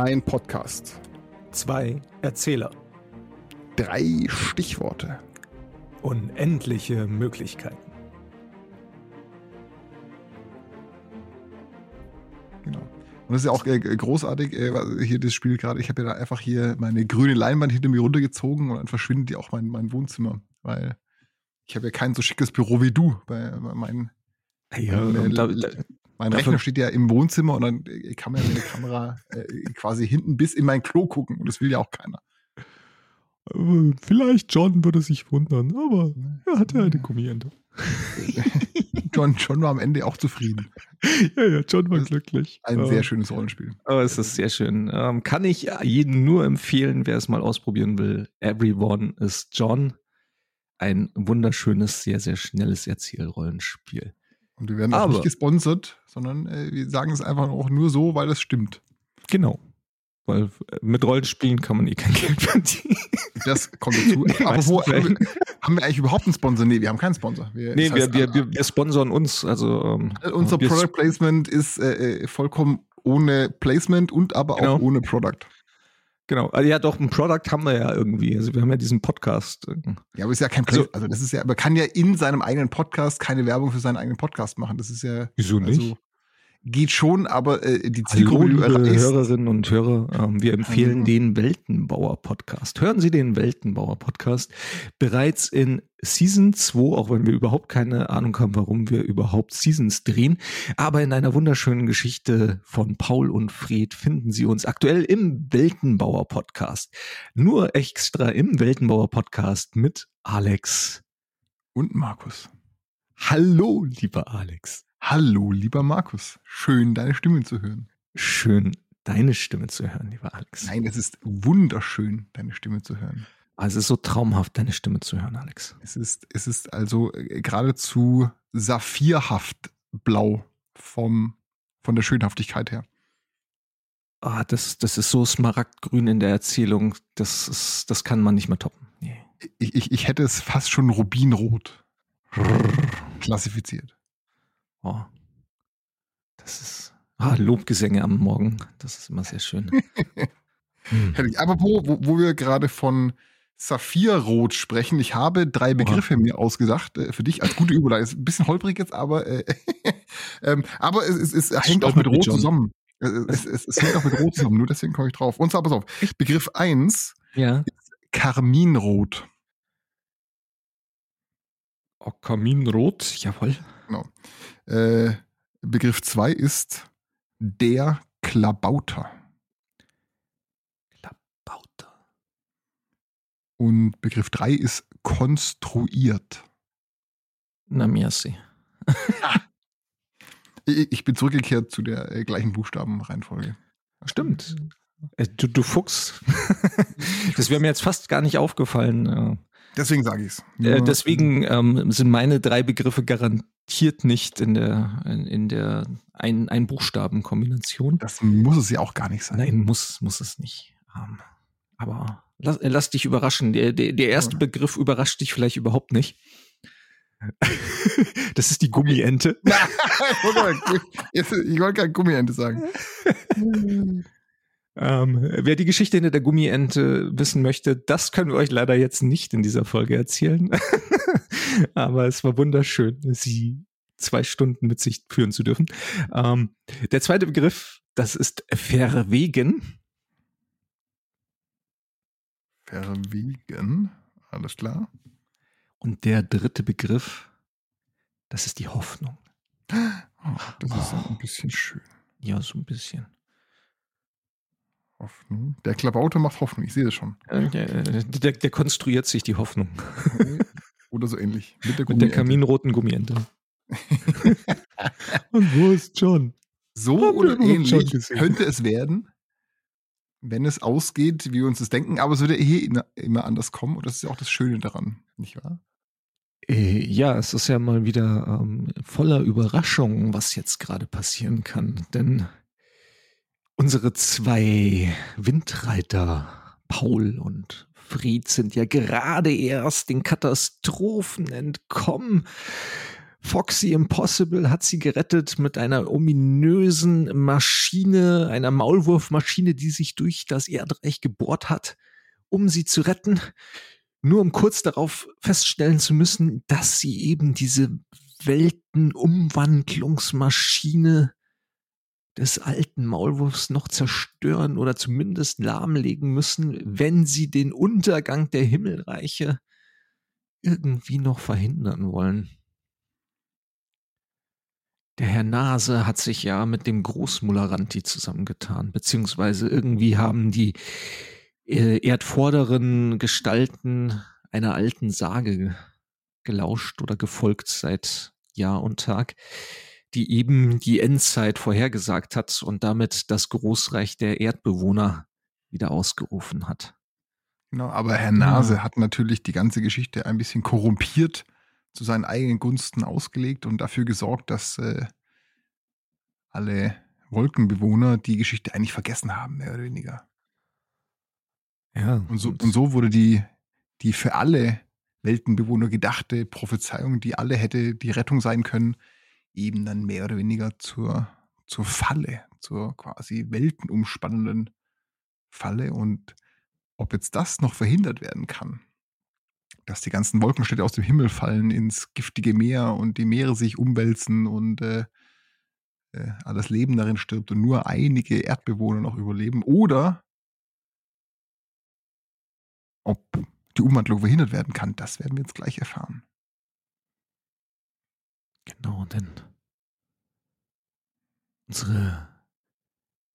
Ein Podcast. Zwei Erzähler. Drei Stichworte. Unendliche Möglichkeiten. Genau. Und das ist ja auch äh, großartig, äh, hier das Spiel gerade. Ich habe ja da einfach hier meine grüne Leinwand hinter mir runtergezogen und dann verschwindet ja auch mein, mein Wohnzimmer, weil ich habe ja kein so schickes Büro wie du. Bei, bei meinen, Ja, und da, mein dafür- Rechner steht ja im Wohnzimmer und dann äh, kann man ja mit der Kamera äh, quasi hinten bis in mein Klo gucken und das will ja auch keiner. Äh, Vielleicht John würde sich wundern, aber er hatte eine Gummiente. John, John war am Ende auch zufrieden. Ja, ja, John war glücklich. Ein Ähm, sehr schönes Rollenspiel. Aber es ist sehr schön. Ähm, kann ich jedem nur empfehlen, wer es mal ausprobieren will. Everyone is John. Ein wunderschönes, sehr, sehr schnelles Erzählrollenspiel. Und wir werden auch aber- nicht gesponsert, sondern äh, wir sagen es einfach auch nur so, weil das stimmt. Genau. Weil äh, mit Rollenspielen kann man eh kein Geld verdienen. Das kommt dazu. Meisten Apropos, haben wir, haben wir eigentlich überhaupt einen Sponsor? Nee, wir haben keinen Sponsor. Wir, Nee, wir, heißt, wir, wir, wir sponsern uns. Also, ähm, äh, unser Product Placement ist äh, äh, vollkommen ohne Placement und aber Genau. auch ohne Product. Genau. Also, ja, doch, ein Product haben wir ja irgendwie. Also wir haben ja diesen Podcast. Ja, aber ist ja kein Also- Place also das ist ja, man kann ja in seinem eigenen Podcast keine Werbung für seinen eigenen Podcast machen. Das ist ja Wieso also geht schon, aber äh, die Hallo, Zielgruppe du liebe erreichst- Hörerinnen und Hörer. Ähm, wir empfehlen Hallo. den Weltenbauer-Podcast. Hören Sie den Weltenbauer-Podcast. Bereits in Season 2, auch wenn wir überhaupt keine Ahnung haben, warum wir überhaupt Seasons drehen. Aber in einer wunderschönen Geschichte von Paul und Fred finden Sie uns aktuell im Weltenbauer-Podcast. Nur extra im Weltenbauer-Podcast mit Alex. und Markus. Hallo, lieber Alex. Hallo, lieber Markus. Schön, deine Stimme zu hören. Schön, deine Stimme zu hören, lieber Alex. Nein, es ist wunderschön, deine Stimme zu hören. Also es ist so traumhaft, deine Stimme zu hören, Alex. Es ist, es ist also äh, geradezu saphirhaft blau vom, von der Schönhaftigkeit her. Ah, das, das ist so smaragdgrün in der Erzählung. Das, ist, das kann man nicht mehr toppen. Nee. Ich, ich, ich hätte es fast schon rubinrot klassifiziert. Oh. Das ist. Ah, Lobgesänge am Morgen. Das ist immer sehr schön. Hm. Herrlich. Apropos, wo, wo wir gerade von Saphirrot sprechen, ich habe drei Begriffe mir ausgesagt äh, für dich als gute Überleitung. Ist ein bisschen holprig jetzt, aber, äh, ähm, aber es, es, es hängt auch mit Rot John. zusammen. Äh, Es, es, es hängt auch mit Rot zusammen, nur deswegen komme ich drauf. Und zwar, pass auf, Begriff 1, Ja. Karminrot. Oh, Kaminrot, jawohl. Äh, Begriff 2 ist der Klabauter. Klabauter. Und Begriff 3 ist konstruiert. Na, merci. Ich, bin zurückgekehrt zu der äh, gleichen Buchstabenreihenfolge. Stimmt. Äh, Du, du Fuchs. das wäre mir jetzt fast gar nicht aufgefallen. Deswegen sage ich es. Äh, deswegen ähm, sind meine drei Begriffe garantiert nicht in der, in, in der ein, ein Buchstabenkombination. Das muss es ja auch gar nicht sein. Nein, muss, muss es nicht. Ähm, aber lass, äh, lass dich überraschen. Der, der, der erste Ja. Begriff überrascht dich vielleicht überhaupt nicht. das ist die Gummiente. ich wollte jetzt- ich wollte gerade Gummiente sagen. Ähm, wer die Geschichte hinter der Gummiente wissen möchte, das können wir euch leider jetzt nicht in dieser Folge erzählen. Aber es war wunderschön, sie zwei Stunden mit sich führen zu dürfen. Ähm, der zweite Begriff, das ist verwegen. Verwegen. Alles klar. Und der dritte Begriff, das ist die Hoffnung. Oh, das ist ein bisschen schön. Ja, so ein bisschen. Hoffnung. Der Klabauter macht Hoffnung, ich sehe das schon. Äh, Der, der, der konstruiert sich die Hoffnung Oder so ähnlich. Mit der, mit der kaminroten Gummiente. Und wo ist John? So oder ähnlich könnte es werden, wenn es ausgeht, wie wir uns das denken. Aber es würde immer- immer anders kommen. Und das ist ja auch das Schöne daran, nicht wahr? Äh, Ja, es ist ja mal wieder ähm, voller Überraschungen, was jetzt gerade passieren kann. Denn unsere zwei Windreiter, Paul und Fried, sind ja gerade erst den Katastrophen entkommen Foxy Impossible hat sie gerettet mit einer ominösen Maschine, einer Maulwurfmaschine, die sich durch das Erdreich gebohrt hat, um sie zu retten. Nur um kurz darauf feststellen zu müssen, dass sie eben diese Weltenumwandlungsmaschine des alten Maulwurfs noch zerstören oder zumindest lahmlegen müssen, wenn sie den Untergang der Himmelreiche irgendwie noch verhindern wollen. Der Herr Nase hat sich ja mit dem Großmulleranti zusammengetan, beziehungsweise irgendwie haben die äh, erdvorderen Gestalten einer alten Sage gelauscht oder gefolgt seit Jahr und Tag, die eben die Endzeit vorhergesagt hat und damit das Großreich der Erdbewohner wieder ausgerufen hat. Genau, aber Herr Nase ja. hat natürlich die ganze Geschichte ein bisschen korrumpiert, zu seinen eigenen Gunsten ausgelegt und dafür gesorgt, dass äh, alle Wolkenbewohner die Geschichte eigentlich vergessen haben, mehr oder weniger. Ja. Und so, und so wurde die, die für alle Weltenbewohner gedachte Prophezeiung, die alle hätte die Rettung sein können, eben dann mehr oder weniger zur, zur Falle, zur quasi weltenumspannenden Falle. Und ob jetzt das noch verhindert werden kann, dass die ganzen Wolkenstädte aus dem Himmel fallen ins giftige Meer und die Meere sich umwälzen und äh, äh, alles Leben darin stirbt und nur einige Erdbewohner noch überleben, oder ob die Umwandlung verhindert werden kann, das werden wir jetzt gleich erfahren. Genau, denn unsere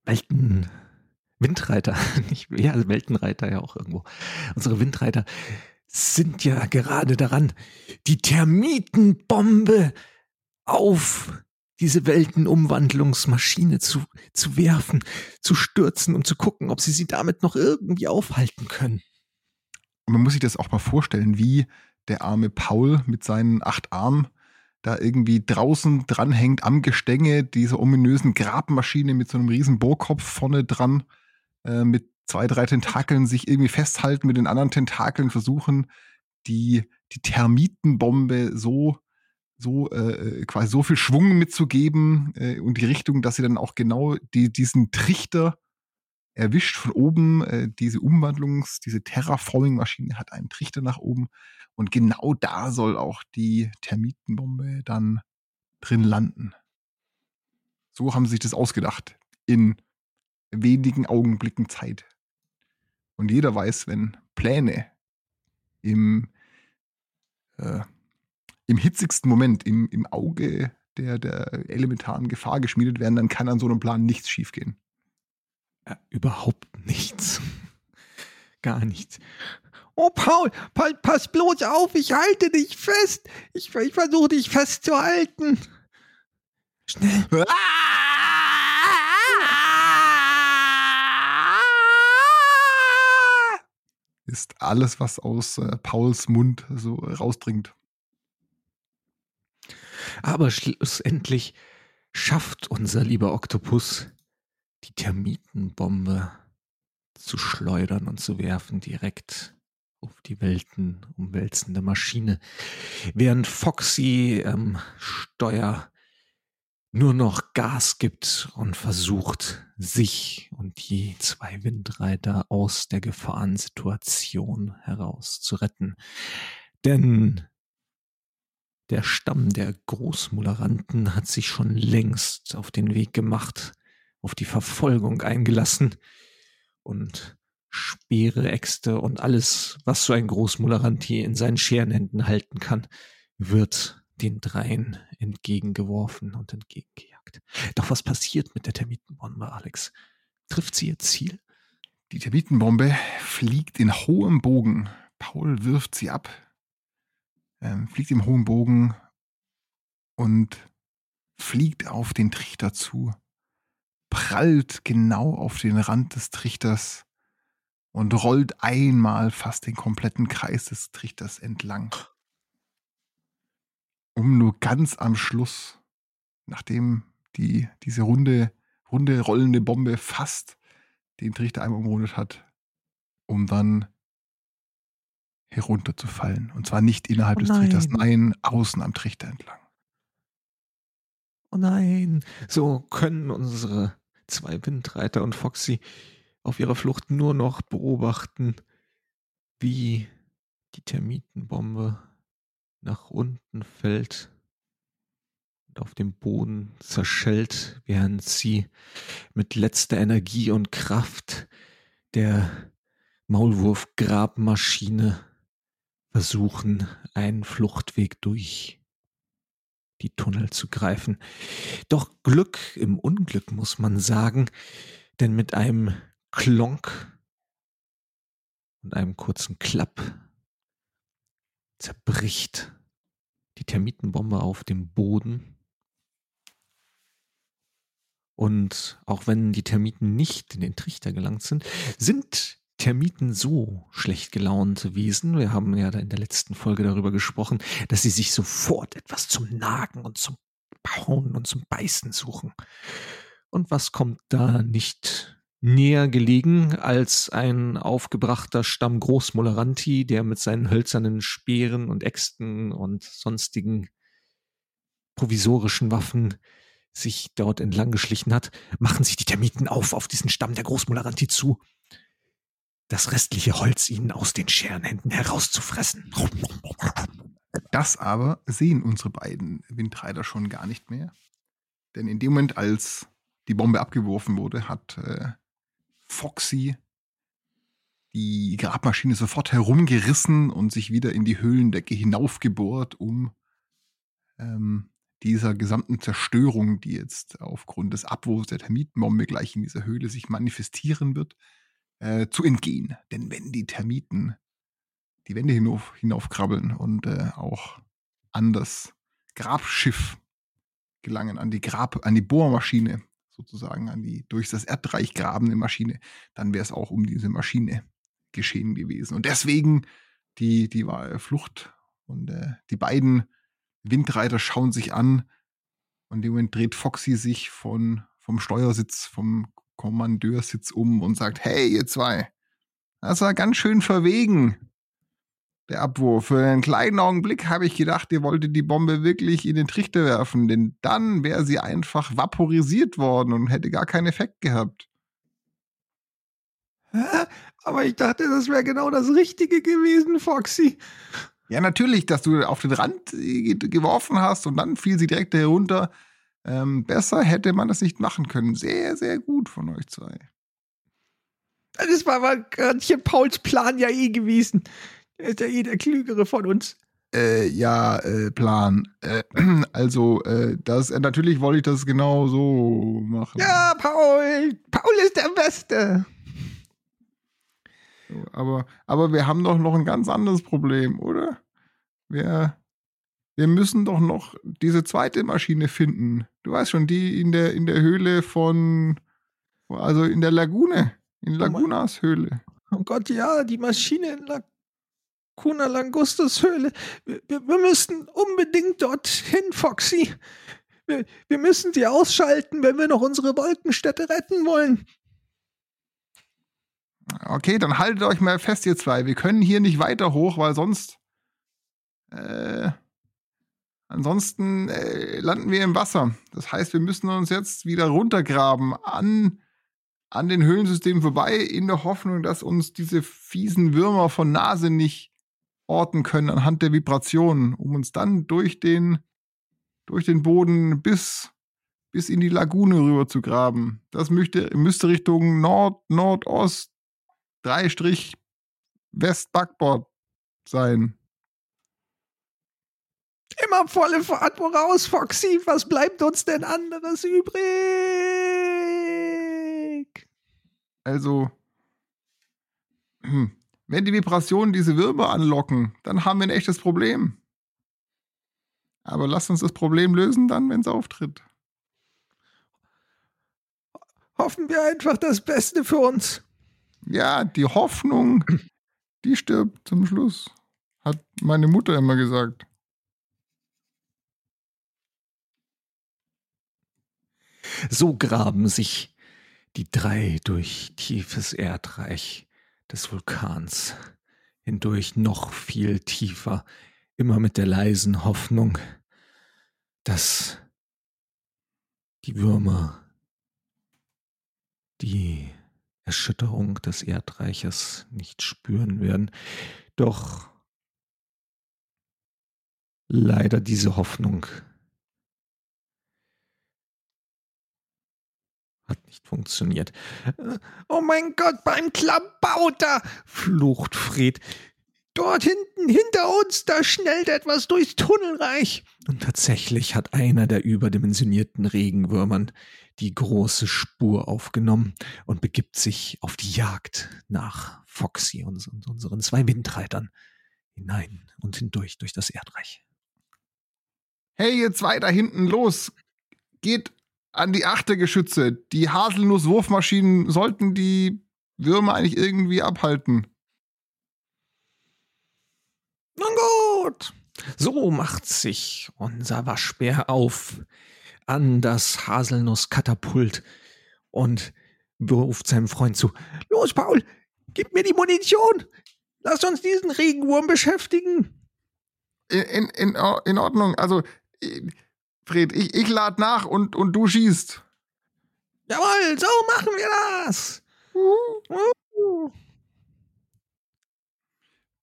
Welten, Windreiter, nicht, ja, also Weltenreiter ja auch irgendwo, unsere Windreiter sind ja gerade daran, die Termitenbombe auf diese Weltenumwandlungsmaschine zu, zu werfen, zu stürzen und zu gucken, ob sie sie damit noch irgendwie aufhalten können. Man muss sich das auch mal vorstellen, wie der arme Paul mit seinen acht Armen da irgendwie draußen dranhängt am Gestänge dieser ominösen Grabmaschine mit so einem riesen Bohrkopf vorne dran, äh, mit zwei, drei Tentakeln sich irgendwie festhalten, mit den anderen Tentakeln versuchen, die, die Termitenbombe so, so äh, äh quasi so viel Schwung mitzugeben äh, und die Richtung, dass sie dann auch genau die, diesen Trichter erwischt von oben. Äh, diese Umwandlungs-, diese Terraforming-Maschine hat einen Trichter nach oben. Und genau da soll auch die Termitenbombe dann drin landen. So haben sie sich das ausgedacht. In wenigen Augenblicken Zeit. Und jeder weiß, wenn Pläne im, äh, im hitzigsten Moment, im, im Auge der, der elementaren Gefahr geschmiedet werden, dann kann an so einem Plan nichts schiefgehen. Ja, überhaupt nichts. Gar nichts. Oh, Paul, Paul, pass bloß auf, ich halte dich fest. Ich, ich versuche dich festzuhalten. Schnell. Ist alles, was aus äh, Pauls Mund so rausdringt. Aber schlussendlich schafft unser lieber Oktopus die Termitenbombe zu schleudern und zu werfen direkt auf die Welten umwälzende Maschine, während Foxy am ähm, Steuer nur noch Gas gibt und versucht, sich und die zwei Windreiter aus der Gefahrensituation heraus zu retten. Denn der Stamm der Großmulleranten hat sich schon längst auf den Weg gemacht, auf die Verfolgung eingelassen und Speere, Äxte und alles, was so ein Großmulleranti in seinen Scherenhänden halten kann, wird den dreien entgegengeworfen und entgegengejagt. Doch was passiert mit der Termitenbombe, Alex? Trifft sie ihr Ziel? Die Termitenbombe fliegt in hohem Bogen. Paul wirft sie ab, ähm, fliegt im hohen Bogen und fliegt auf den Trichter zu prallt genau auf den Rand des Trichters und rollt einmal fast den kompletten Kreis des Trichters entlang. Um nur ganz am Schluss, nachdem die, diese runde, runde rollende Bombe fast den Trichter einmal umrundet hat, um dann herunterzufallen. Und zwar nicht innerhalb oh des Trichters, nein, außen am Trichter entlang. Oh nein. So können unsere zwei Windreiter und Foxy auf ihrer Flucht nur noch beobachten, wie die Termitenbombe nach unten fällt und auf dem Boden zerschellt, während sie mit letzter Energie und Kraft der Maulwurf-Grabmaschine versuchen, einen Fluchtweg durch die Tunnel zu greifen. Doch Glück im Unglück muss man sagen, denn mit einem Klonk und einem kurzen Klapp zerbricht die Termitenbombe auf dem Boden. Und auch wenn die Termiten nicht in den Trichter gelangt sind, sind Termiten so schlecht gelaunte Wesen, wir haben ja in der letzten Folge darüber gesprochen, dass sie sich sofort etwas zum Nagen und zum Bauen und zum Beißen suchen. Und was kommt da nicht näher gelegen als ein aufgebrachter Stamm Großmoleranti, der mit seinen hölzernen Speeren und Äxten und sonstigen provisorischen Waffen sich dort entlang geschlichen hat, machen sich die Termiten auf auf diesen Stamm der Großmoleranti zu das restliche Holz ihnen aus den Scherenhänden herauszufressen. Das aber sehen unsere beiden Windreiter schon gar nicht mehr. Denn in dem Moment, als die Bombe abgeworfen wurde, hat äh, Foxy die Grabmaschine sofort herumgerissen und sich wieder in die Höhlendecke hinaufgebohrt, um ähm, dieser gesamten Zerstörung, die jetzt aufgrund des Abwurfs der Termitenbombe gleich in dieser Höhle sich manifestieren wird, äh, zu entgehen. Denn wenn die Termiten die Wände hinauf, hinaufkrabbeln und äh, auch an das Grabschiff gelangen, an die Grab, an die Bohrmaschine, sozusagen, an die durch das Erdreich grabende Maschine, dann wäre es auch um diese Maschine geschehen gewesen. Und deswegen die, die Flucht. Und äh, die beiden Windreiter schauen sich an. Und dem Moment dreht Foxy sich von, vom Steuersitz, vom Kommandeursitz um und sagt, hey, ihr zwei, das war ganz schön verwegen, der Abwurf. Für einen kleinen Augenblick habe ich gedacht, ihr wolltet die Bombe wirklich in den Trichter werfen, denn dann wäre sie einfach vaporisiert worden und hätte gar keinen Effekt gehabt. Aber ich dachte, das wäre genau das Richtige gewesen, Foxy. Ja, natürlich, dass du auf den Rand geworfen hast und dann fiel sie direkt herunter. Ähm, besser hätte man das nicht machen können. Sehr, sehr gut von euch zwei. Das war aber gerade hier Pauls Plan ja eh gewesen. Ist ja eh der Klügere von uns. Äh, ja, äh, Plan. Äh, also, äh, das, äh, natürlich wollte ich das genau so machen. Ja, Paul. Paul ist der Beste. Aber, aber wir haben doch noch ein ganz anderes Problem, oder? Wir, wir müssen doch noch diese zweite Maschine finden. Du weißt schon, die in der, in der Höhle von, also in der Lagune, in Lagunas Höhle. Oh Gott, ja, die Maschine in Laguna Langustus Höhle. Wir, wir müssen unbedingt dorthin, Foxy. Wir, wir müssen sie ausschalten, wenn wir noch unsere Wolkenstädte retten wollen. Okay, dann haltet euch mal fest, ihr zwei. Wir können hier nicht weiter hoch, weil sonst äh, Ansonsten äh, landen wir im Wasser. Das heißt, wir müssen uns jetzt wieder runtergraben an, an den Höhlensystemen vorbei, in der Hoffnung, dass uns diese fiesen Würmer von Nase nicht orten können anhand der Vibrationen, um uns dann durch den, durch den Boden bis, bis in die Lagune rüber zu graben. Das müsste, müsste Richtung Nord, Nordost, Dreistrich, West Backbord sein. Immer volle Fahrt voraus, Foxy. Was bleibt uns denn anderes übrig? Also, hm, wenn die Vibrationen diese Würmer anlocken, dann haben wir ein echtes Problem. Aber lasst uns das Problem lösen dann, wenn es auftritt. Hoffen wir einfach das Beste für uns. Ja, die Hoffnung, die stirbt zum Schluss, hat meine Mutter immer gesagt. So graben sich die drei durch tiefes Erdreich des Vulkans hindurch noch viel tiefer, immer mit der leisen Hoffnung, dass die Würmer die Erschütterung des Erdreiches nicht spüren werden. Doch leider diese Hoffnung hat nicht funktioniert. Oh mein Gott, beim Klabauter, flucht Fred. Dort hinten, hinter uns, da schnellt etwas durchs Tunnelreich. Und tatsächlich hat einer der überdimensionierten Regenwürmern die große Spur aufgenommen und begibt sich auf die Jagd nach Foxy und, und unseren zwei Windreitern hinein und hindurch durch das Erdreich. Hey, ihr zwei da hinten, los! Geht an die Achtergeschütze. Die Haselnuss-Wurfmaschinen sollten die Würmer eigentlich irgendwie abhalten. Nun gut. So macht sich unser Waschbär auf an das Haselnusskatapult und beruft seinem Freund zu. Los, Paul, gib mir die Munition. Lass uns diesen Regenwurm beschäftigen. In, in, in, in Ordnung. Also, Fred, ich, ich lade nach und, und du schießt. Jawohl, so machen wir das. Uh. Uh.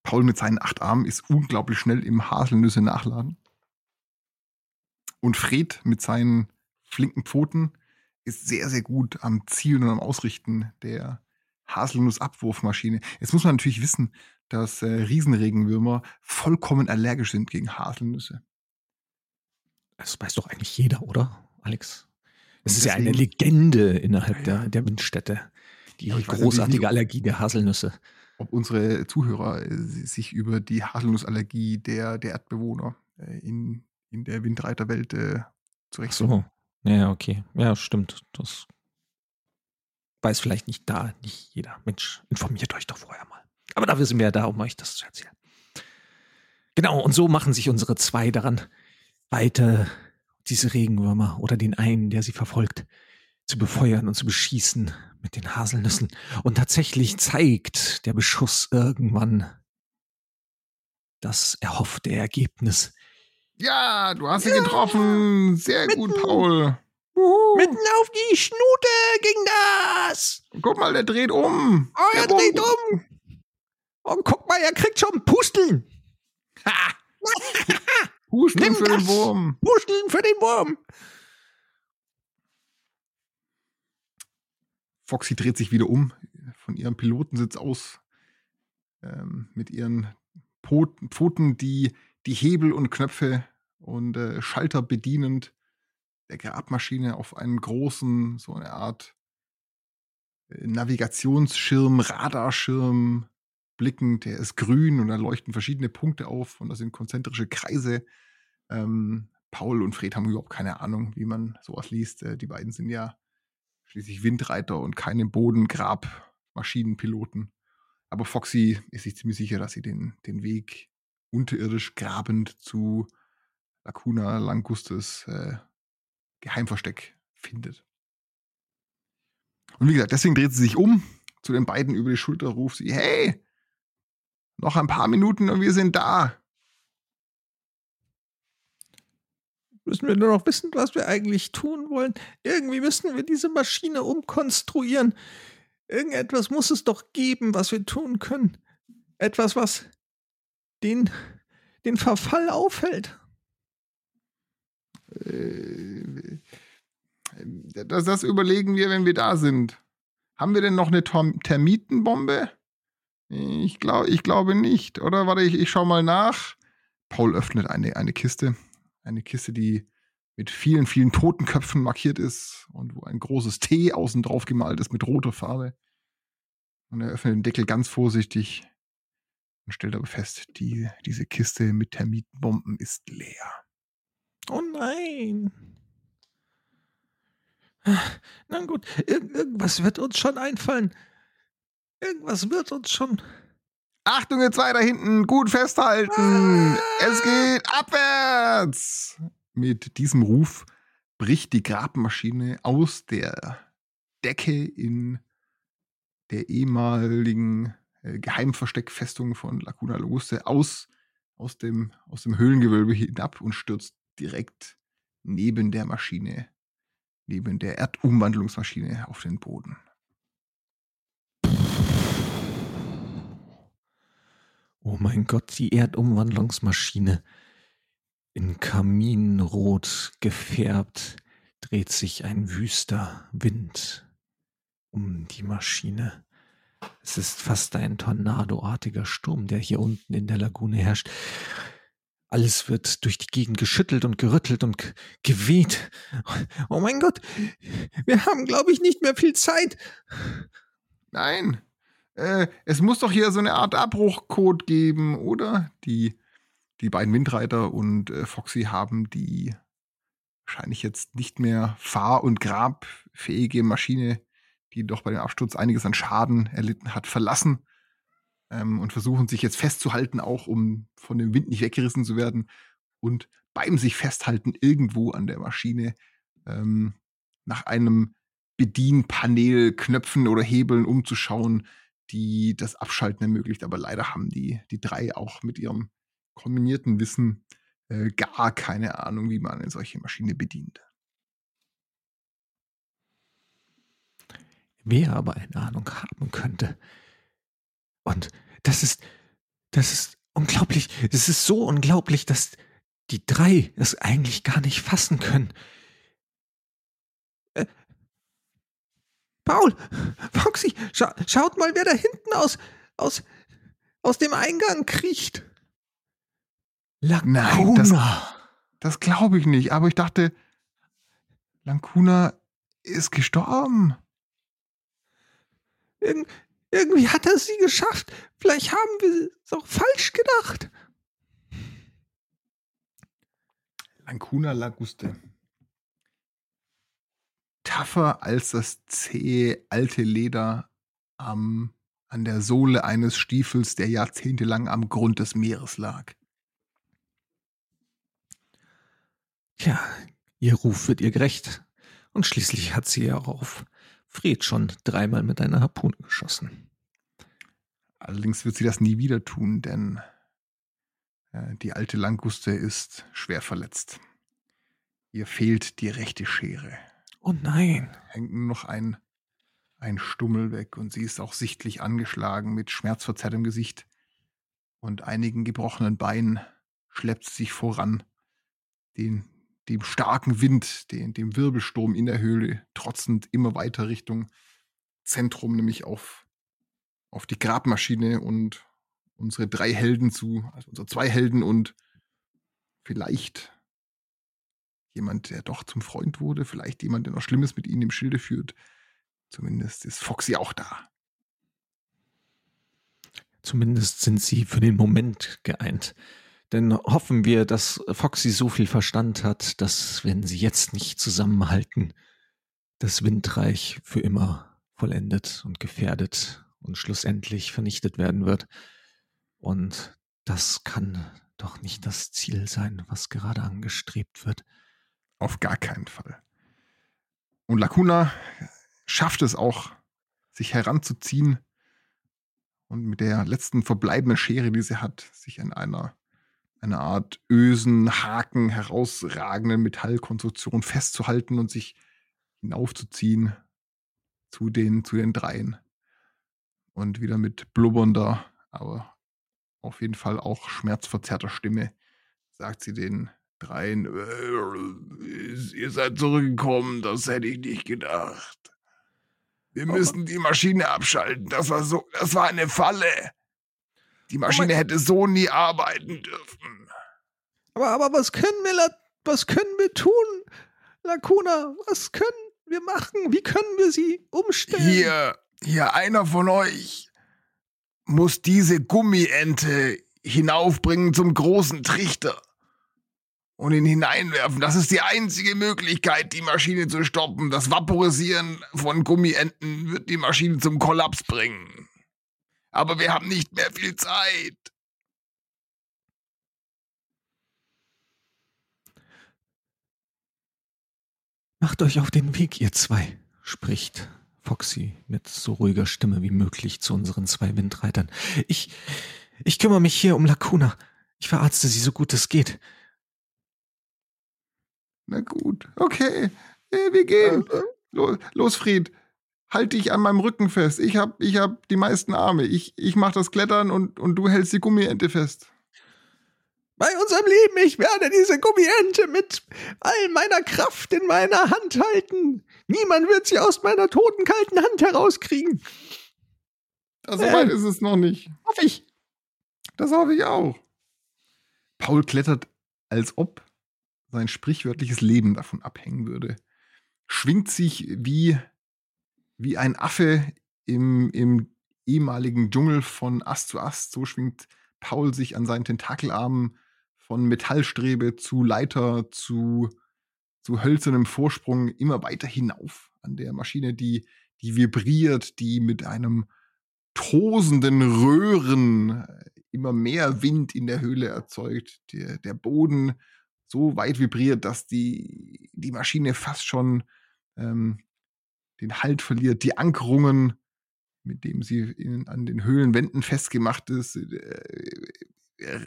Paul mit seinen acht Armen ist unglaublich schnell im Haselnüsse nachladen. Und Fred mit seinen flinken Pfoten ist sehr, sehr gut am Zielen und am Ausrichten der Haselnussabwurfmaschine. Jetzt muss man natürlich wissen, dass äh, Riesenregenwürmer vollkommen allergisch sind gegen Haselnüsse. Das weiß doch eigentlich jeder, oder, Alex? Es ist ja eine Legende innerhalb ja, ja. Der, der Windstätte. Die ja, großartige nicht, Allergie der Haselnüsse ob unsere Zuhörer äh, sich über die Haselnussallergie der, der Erdbewohner äh, in, in der Windreiterwelt äh, zurechtfinden. So. Ja, okay. Ja, stimmt. Das weiß vielleicht nicht da, nicht jeder. Mensch, informiert euch doch vorher mal. Aber dafür sind wir ja da, um euch das zu erzählen. Genau, und so machen sich unsere zwei daran, weiter diese Regenwürmer oder den einen, der sie verfolgt, zu befeuern und zu beschießen mit den Haselnüssen. Und tatsächlich zeigt der Beschuss irgendwann das erhoffte Ergebnis. Ja, du hast sie getroffen. Sehr mitten, gut, Paul. Uhu. Mitten auf die Schnute ging das. Guck mal, der dreht um. Oh, er dreht um. Und guck mal, er kriegt schon Pusteln. Ha. Pusteln für das. den Wurm. Pusteln für den Wurm. Foxy dreht sich wieder um von ihrem Pilotensitz aus ähm, mit ihren Pfoten, Pfoten, die die Hebel und Knöpfe und äh, Schalter bedienend der Grabmaschine auf einen großen, so eine Art äh, Navigationsschirm, Radarschirm blickend. Der ist grün und da leuchten verschiedene Punkte auf und das sind konzentrische Kreise. Ähm, Paul und Fred haben überhaupt keine Ahnung, wie man sowas liest. Äh, die beiden sind ja schließlich Windreiter und keine Bodengrabmaschinenpiloten. Aber Foxy ist sich ziemlich sicher, dass sie den, den Weg unterirdisch grabend zu Lacuna Langustes äh, Geheimversteck findet. Und wie gesagt, deswegen dreht sie sich um zu den beiden über die Schulter, ruft sie, hey, noch ein paar Minuten und wir sind da. müssen wir nur noch wissen, was wir eigentlich tun wollen. Irgendwie müssen wir diese Maschine umkonstruieren. Irgendetwas muss es doch geben, was wir tun können. Etwas, was den, den Verfall aufhält. Äh, das, das überlegen wir, wenn wir da sind. Haben wir denn noch eine Termitenbombe? Ich, glaub, ich glaube nicht. Oder warte, ich, ich schau mal nach. Paul öffnet eine, eine Kiste eine Kiste, die mit vielen, vielen Totenköpfen markiert ist und wo ein großes T außen drauf gemalt ist mit roter Farbe. Und er öffnet den Deckel ganz vorsichtig und stellt aber fest, die, diese Kiste mit Termitenbomben ist leer. Oh nein. Na gut, irgendwas wird uns schon einfallen. Irgendwas wird uns schon. Achtung, ihr zwei da hinten, gut festhalten. Ah. Es geht abwärts. Mit diesem Ruf bricht die Grabmaschine aus der Decke in der ehemaligen äh, Geheimversteckfestung von Lacuna Loste aus, aus, dem, aus dem Höhlengewölbe hinab und stürzt direkt neben der Maschine neben der Erdumwandlungsmaschine auf den Boden. Oh mein Gott, die Erdumwandlungsmaschine. In Kaminrot gefärbt dreht sich ein wüster Wind um die Maschine. Es ist fast ein tornadoartiger Sturm, der hier unten in der Lagune herrscht. Alles wird durch die Gegend geschüttelt und gerüttelt und geweht. Oh mein Gott, wir haben, glaube ich, nicht mehr viel Zeit. Nein, äh, es muss doch hier so eine Art Abbruchcode geben, oder? Die, die beiden Windreiter und äh, Foxy haben die wahrscheinlich jetzt nicht mehr fahr- und grabfähige Maschine, die doch bei dem Absturz einiges an Schaden erlitten hat, verlassen ähm, und versuchen sich jetzt festzuhalten, auch um von dem Wind nicht weggerissen zu werden und beim sich festhalten irgendwo an der Maschine ähm, nach einem Bedienpanel, Knöpfen oder Hebeln umzuschauen, die das Abschalten ermöglicht. Aber leider haben die, die drei auch mit ihrem kombinierten Wissen äh, gar keine Ahnung, wie man eine solche Maschine bedient. Wer aber eine Ahnung haben könnte. Und das ist, das ist unglaublich. Es ist so unglaublich, dass die drei es eigentlich gar nicht fassen können. Äh, Paul, Foxy, scha schaut mal, wer da hinten aus, aus, aus dem Eingang kriecht. Lacuna. Nein, das, das glaube ich nicht. Aber ich dachte, Lancuna ist gestorben. Ir irgendwie hat er sie geschafft. Vielleicht haben wir es auch falsch gedacht. Lancuna Laguste tougher als das zähe alte Leder am, an der Sohle eines Stiefels, der jahrzehntelang am Grund des Meeres lag. Ja, ihr Ruf wird ihr gerecht. Und schließlich hat sie ja auch auf Fred schon dreimal mit einer Harpune geschossen. Allerdings wird sie das nie wieder tun, denn äh, die alte Languste ist schwer verletzt. Ihr fehlt die rechte Schere. Oh nein. Hängt nur noch ein, ein Stummel weg und sie ist auch sichtlich angeschlagen mit schmerzverzerrtem Gesicht und einigen gebrochenen Beinen schleppt sie sich voran, den, dem starken Wind, den, dem Wirbelsturm in der Höhle, trotzend immer weiter Richtung Zentrum, nämlich auf, auf die Grabmaschine und unsere drei Helden zu, also unsere zwei Helden und vielleicht jemand, der doch zum Freund wurde, vielleicht jemand, der noch Schlimmes mit ihnen im Schilde führt. Zumindest ist Foxy auch da. Zumindest sind sie für den Moment geeint. Denn hoffen wir, dass Foxy so viel Verstand hat, dass, wenn sie jetzt nicht zusammenhalten, das Windreich für immer vollendet und gefährdet und schlussendlich vernichtet werden wird. Und das kann doch nicht das Ziel sein, was gerade angestrebt wird. Auf gar keinen Fall. Und Lacuna schafft es auch, sich heranzuziehen und mit der letzten verbleibenden Schere, die sie hat, sich an einer, einer Art ösen, Haken herausragenden Metallkonstruktion festzuhalten und sich hinaufzuziehen zu den, zu den dreien. Und wieder mit blubbernder, aber auf jeden Fall auch schmerzverzerrter Stimme sagt sie den dreien, äh, ihr seid zurückgekommen, das hätte ich nicht gedacht. Wir müssen die Maschine abschalten. Das war so, das war eine Falle. Die Maschine hätte so nie arbeiten dürfen. Aber, aber was können wir, was können wir tun, Lacuna? Was können wir machen? Wie können wir sie umstellen? Hier, hier, einer von euch muss diese Gummiente hinaufbringen zum großen Trichter und ihn hineinwerfen. Das ist die einzige Möglichkeit, die Maschine zu stoppen. Das Vaporisieren von Gummienten wird die Maschine zum Kollaps bringen. Aber wir haben nicht mehr viel Zeit. Macht euch auf den Weg, ihr zwei, spricht Foxy mit so ruhiger Stimme wie möglich zu unseren zwei Windreitern. Ich, ich kümmere mich hier um Lacuna. Ich verarzte sie so gut es geht. Na gut, okay. Äh, wir gehen. Los, los, Fried. Halt dich an meinem Rücken fest. Ich hab, ich hab die meisten Arme. Ich, ich mach das Klettern und, und du hältst die Gummiente fest. Bei unserem Leben, ich werde diese Gummiente mit all meiner Kraft in meiner Hand halten. Niemand wird sie aus meiner toten, kalten Hand herauskriegen. Das so weit äh, ist es noch nicht. Hoffe ich. Das hoffe ich auch. Paul klettert, als ob sein sprichwörtliches Leben davon abhängen würde. Schwingt sich wie, wie ein Affe im, im ehemaligen Dschungel von Ast zu Ast. So schwingt Paul sich an seinen Tentakelarmen von Metallstrebe zu Leiter zu, zu hölzernem Vorsprung immer weiter hinauf an der Maschine, die, die vibriert, die mit einem tosenden Röhren äh, immer mehr Wind in der Höhle erzeugt. Der, der Boden so weit vibriert, dass die, die Maschine fast schon ähm, den Halt verliert. Die Ankerungen, mit dem sie in, an den Höhlenwänden festgemacht ist, äh, äh,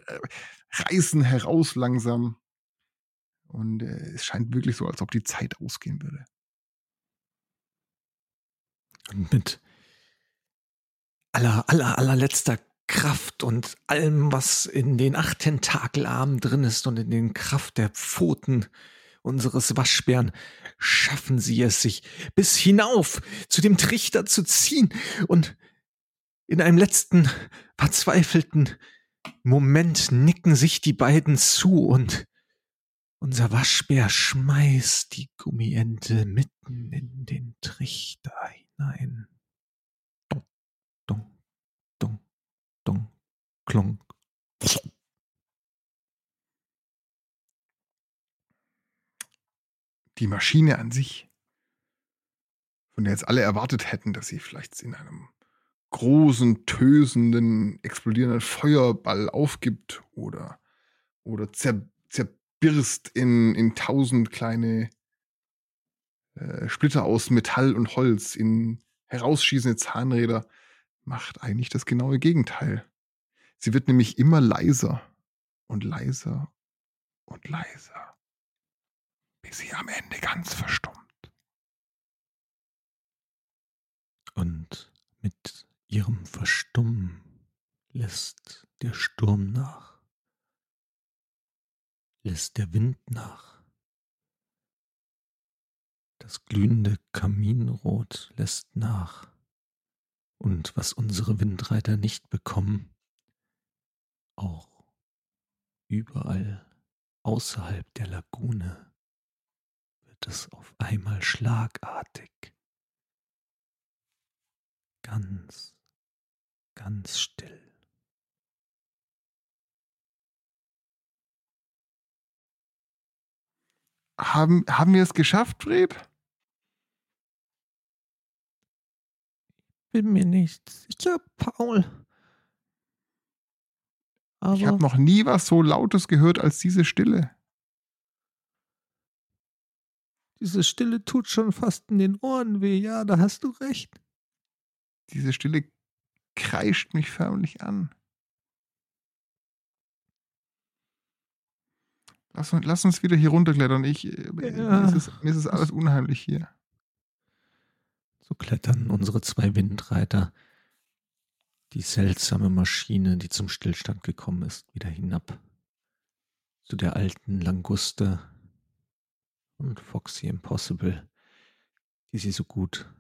reißen heraus langsam. Und äh, es scheint wirklich so, als ob die Zeit ausgehen würde. Und mit aller, aller, allerletzter Kraft und allem, was in den acht Tentakelarmen drin ist und in den Kraft der Pfoten unseres Waschbären, schaffen sie es, sich bis hinauf zu dem Trichter zu ziehen und in einem letzten verzweifelten Moment nicken sich die beiden zu und unser Waschbär schmeißt die Gummiente mitten in den Trichter hinein. Klong. Die Maschine an sich, von der jetzt alle erwartet hätten, dass sie vielleicht in einem großen, tösenden, explodierenden Feuerball aufgibt oder, oder zer, zerbirst in, in tausend kleine äh, Splitter aus Metall und Holz, in herausschießende Zahnräder, macht eigentlich das genaue Gegenteil. Sie wird nämlich immer leiser und leiser und leiser, bis sie am Ende ganz verstummt. Und mit ihrem Verstummen lässt der Sturm nach, lässt der Wind nach. Das glühende Kaminrot lässt nach. Und was unsere Windreiter nicht bekommen, auch überall außerhalb der Lagune wird es auf einmal schlagartig ganz, ganz still. Haben, haben wir es geschafft, Fred? bin mir nicht sicher, Paul. Aber ich habe noch nie was so Lautes gehört als diese Stille. Diese Stille tut schon fast in den Ohren weh, ja, da hast du recht. Diese Stille kreischt mich förmlich an. Lass, lass uns wieder hier runterklettern. Ich, äh, ja. mir, ist es, mir ist es alles unheimlich hier. So klettern unsere zwei Windreiter die seltsame Maschine, die zum Stillstand gekommen ist, wieder hinab zu der alten Languste und Foxy Impossible, die sie so gut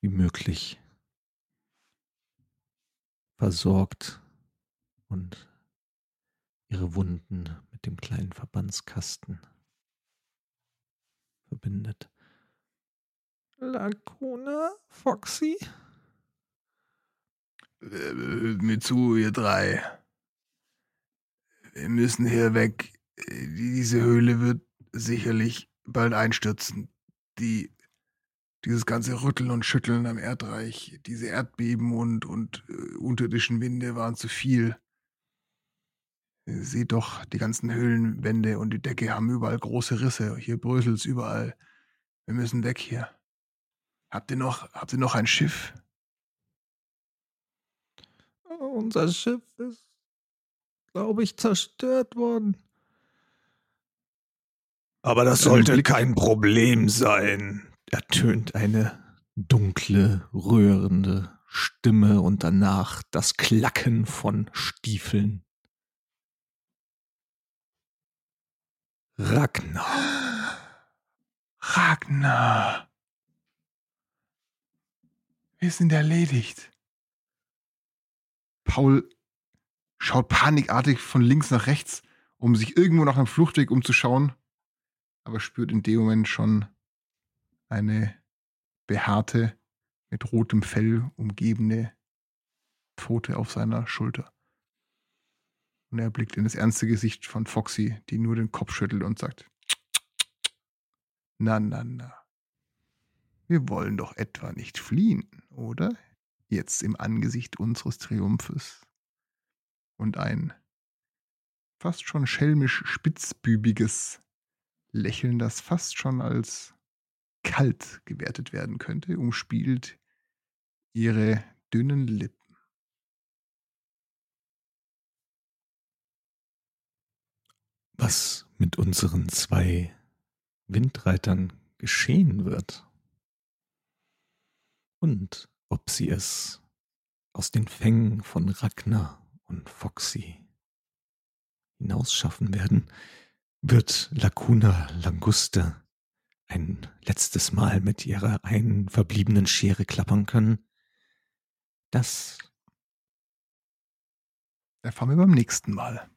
wie möglich versorgt und ihre Wunden mit dem kleinen Verbandskasten verbindet. Laguna, Foxy? Äh, mir zu, ihr drei. Wir müssen hier weg. Diese Höhle wird sicherlich bald einstürzen. Die, dieses ganze Rütteln und Schütteln am Erdreich, diese Erdbeben und, und uh, unterirdischen Winde waren zu viel. Seht doch, die ganzen Höhlenwände und die Decke haben überall große Risse. Hier bröselt's überall. Wir müssen weg hier. Habt ihr noch, habt ihr noch ein Schiff? Unser Schiff ist, glaube ich, zerstört worden. Aber das sollte Blick- kein Problem sein, ertönt eine dunkle, rührende Stimme und danach das Klacken von Stiefeln. Ragnar. Ragnar. Wir sind erledigt. Paul schaut panikartig von links nach rechts, um sich irgendwo nach einem Fluchtweg umzuschauen, aber spürt in dem Moment schon eine behaarte, mit rotem Fell umgebene Pfote auf seiner Schulter. Und er blickt in das ernste Gesicht von Foxy, die nur den Kopf schüttelt und sagt, na, na, na. Wir wollen doch etwa nicht fliehen, oder? Jetzt im Angesicht unseres Triumphes. Und ein fast schon schelmisch spitzbübiges Lächeln, das fast schon als kalt gewertet werden könnte, umspielt ihre dünnen Lippen. Was mit unseren zwei Windreitern geschehen wird und ob sie es aus den Fängen von Ragnar und Foxy hinausschaffen werden, wird Lacuna Languste ein letztes Mal mit ihrer einen verbliebenen Schere klappern können. Das, Erfahren wir beim nächsten Mal.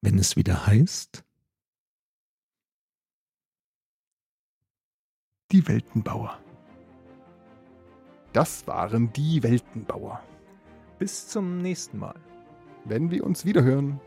wenn es wieder heißt, Die Weltenbauer. Das waren die Weltenbauer. bis zum nächsten Mal. Wenn wir uns wiederhören.